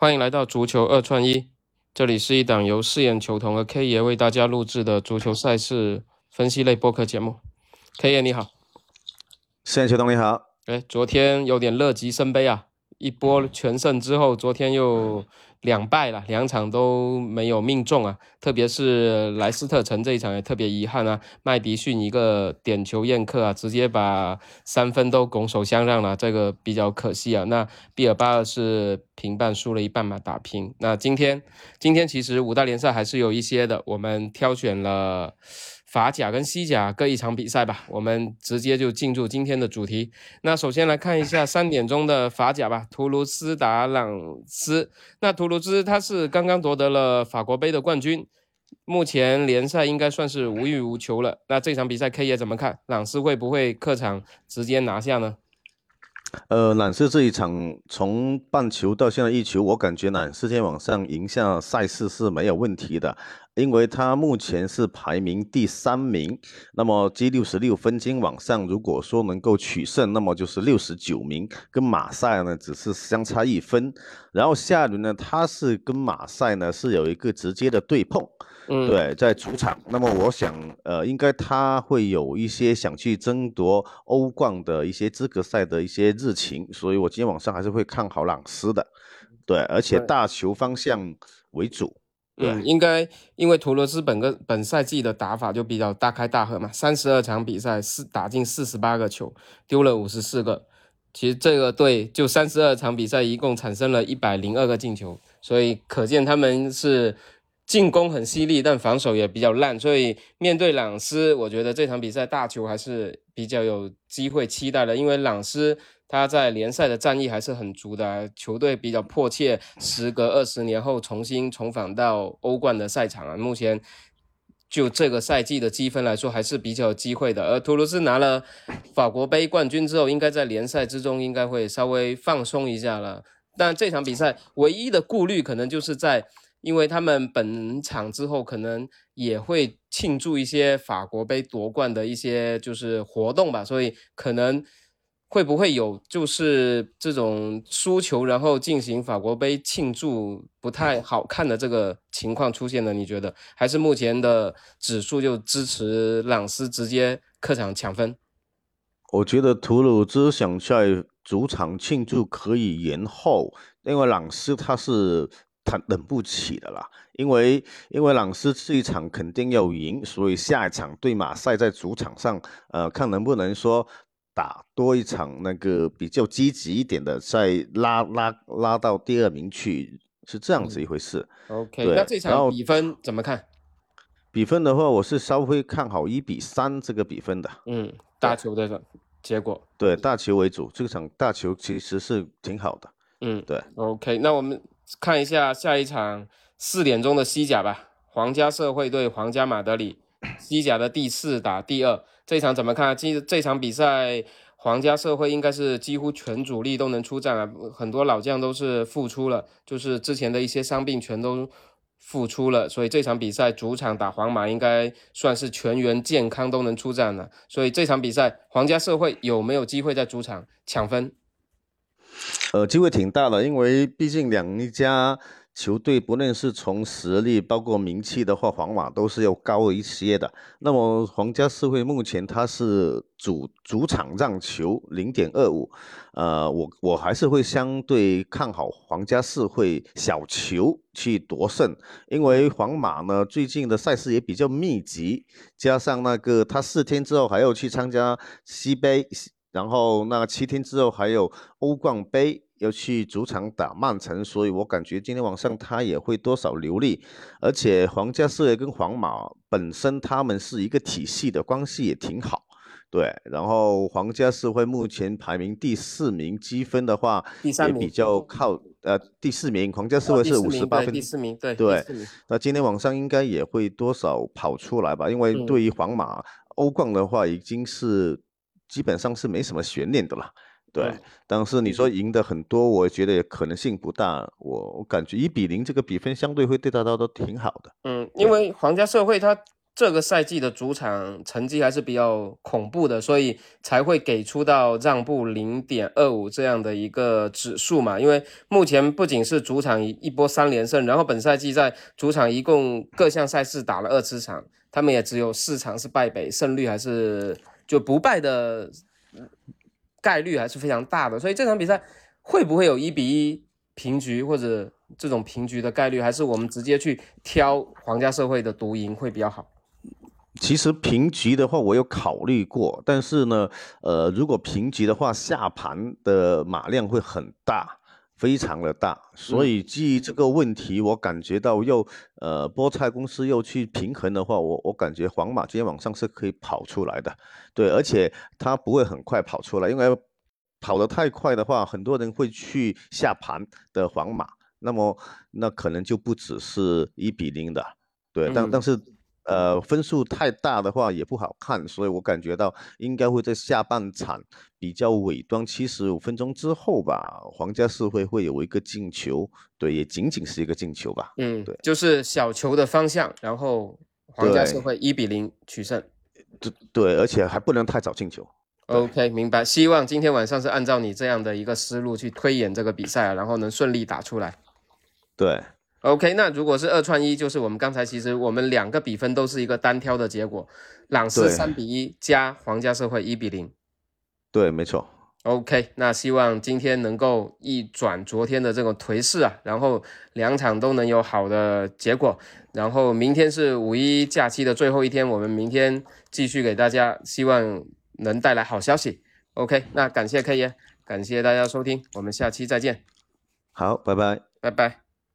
欢迎来到足球二串一，这里是一档由四眼球童和 K 爷为大家录制的足球赛事分析类播客节目。K 爷你好，四眼球童你好。哎，昨天有点乐极生悲啊，一波全胜之后，昨天又。两败了，两场都没有命中啊！特别是莱斯特城这一场也特别遗憾啊，麦迪逊一个点球宴客啊，直接把三分都拱手相让了，这个比较可惜啊。那毕尔巴鄂是平半输了一半嘛，打平。那今天，今天其实五大联赛还是有一些的，我们挑选了。法甲跟西甲各一场比赛吧，我们直接就进入今天的主题。那首先来看一下三点钟的法甲吧，图卢兹打朗斯。那图卢兹他是刚刚夺得了法国杯的冠军，目前联赛应该算是无欲无求了。那这场比赛 K 也怎么看？朗斯会不会客场直接拿下呢？呃，朗斯这一场从半球到现在一球，我感觉朗斯今天晚上赢下赛事是没有问题的，因为他目前是排名第三名，那么积六十六分，今晚上如果说能够取胜，那么就是六十九名，跟马赛呢只是相差一分，然后下一轮呢，他是跟马赛呢是有一个直接的对碰。嗯，对，在主场，那么我想，呃，应该他会有一些想去争夺欧冠的一些资格赛的一些热情，所以我今天晚上还是会看好朗斯的，对，而且大球方向为主。嗯，应该因为图罗斯本个本赛季的打法就比较大开大合嘛，三十二场比赛四打进四十八个球，丢了五十四个，其实这个队就三十二场比赛一共产生了一百零二个进球，所以可见他们是。进攻很犀利，但防守也比较烂，所以面对朗斯，我觉得这场比赛大球还是比较有机会期待的。因为朗斯他在联赛的战役还是很足的，球队比较迫切，时隔二十年后重新重返到欧冠的赛场啊。目前就这个赛季的积分来说，还是比较有机会的。而图卢兹拿了法国杯冠军之后，应该在联赛之中应该会稍微放松一下了。但这场比赛唯一的顾虑可能就是在。因为他们本场之后可能也会庆祝一些法国杯夺冠的一些就是活动吧，所以可能会不会有就是这种输球然后进行法国杯庆祝不太好看的这个情况出现呢？你觉得还是目前的指数就支持朗斯直接客场抢分？我觉得图鲁兹想在主场庆祝可以延后，因为朗斯他是。他等不起的啦，因为因为朗斯这一场肯定要赢，所以下一场对马赛在主场上，呃，看能不能说打多一场那个比较积极一点的，再拉拉拉到第二名去，是这样子一回事。OK，那这场比分怎么看？比分的话，我是稍微看好一比三这个比分的。嗯，大球的结果。对，大球为主，这场大球其实是挺好的。嗯，对。OK，那我们。看一下下一场四点钟的西甲吧，皇家社会对皇家马德里，西甲的第四打第二，这场怎么看？这这场比赛，皇家社会应该是几乎全主力都能出战了，很多老将都是复出了，就是之前的一些伤病全都复出了，所以这场比赛主场打皇马应该算是全员健康都能出战了，所以这场比赛皇家社会有没有机会在主场抢分？呃，机会挺大的，因为毕竟两一家球队，不论是从实力，包括名气的话，皇马都是要高一些的。那么皇家社会目前它是主主场让球零点二五，呃，我我还是会相对看好皇家社会小球去夺胜，因为皇马呢最近的赛事也比较密集，加上那个他四天之后还要去参加西杯。然后那七天之后还有欧冠杯要去主场打曼城，所以我感觉今天晚上他也会多少流利。而且皇家社会跟皇马本身他们是一个体系的关系也挺好，对。然后皇家社会目前排名第四名，积分的话也比较靠呃第四名，皇家社会是五十八分，第四名对对。那今天晚上应该也会多少跑出来吧？因为对于皇马欧冠的话已经是。基本上是没什么悬念的了，对。但是你说赢的很多，我觉得也可能性不大。我我感觉一比零这个比分相对会对大家都挺好的。嗯，因为皇家社会他这个赛季的主场成绩还是比较恐怖的，所以才会给出到让步零点二五这样的一个指数嘛。因为目前不仅是主场一波三连胜，然后本赛季在主场一共各项赛事打了二次场，他们也只有四场是败北，胜率还是就不败的概率还是非常大的。所以这场比赛会不会有一比一平局或者这种平局的概率，还是我们直接去挑皇家社会的独赢会比较好？其实平局的话，我有考虑过，但是呢，呃，如果平局的话，下盘的马量会很大，非常的大，所以基于这个问题，我感觉到又呃，菠菜公司又去平衡的话，我我感觉皇马今天晚上是可以跑出来的，对，而且它不会很快跑出来，因为跑得太快的话，很多人会去下盘的皇马，那么那可能就不只是一比零的，对，但但是。呃，分数太大的话也不好看，所以我感觉到应该会在下半场比较尾端七十五分钟之后吧，皇家社会会有一个进球，对，也仅仅是一个进球吧。嗯，对，就是小球的方向，然后皇家社会一比零取胜。对对，而且还不能太早进球。OK，明白。希望今天晚上是按照你这样的一个思路去推演这个比赛，然后能顺利打出来。对。OK，那如果是二串一，就是我们刚才其实我们两个比分都是一个单挑的结果，朗斯三比一加皇家社会一比零。对，没错。OK，那希望今天能够一转昨天的这种颓势啊，然后两场都能有好的结果，然后明天是五一假期的最后一天，我们明天继续给大家希望能带来好消息。OK，那感谢 K 爷，感谢大家收听，我们下期再见。好，拜拜，拜拜。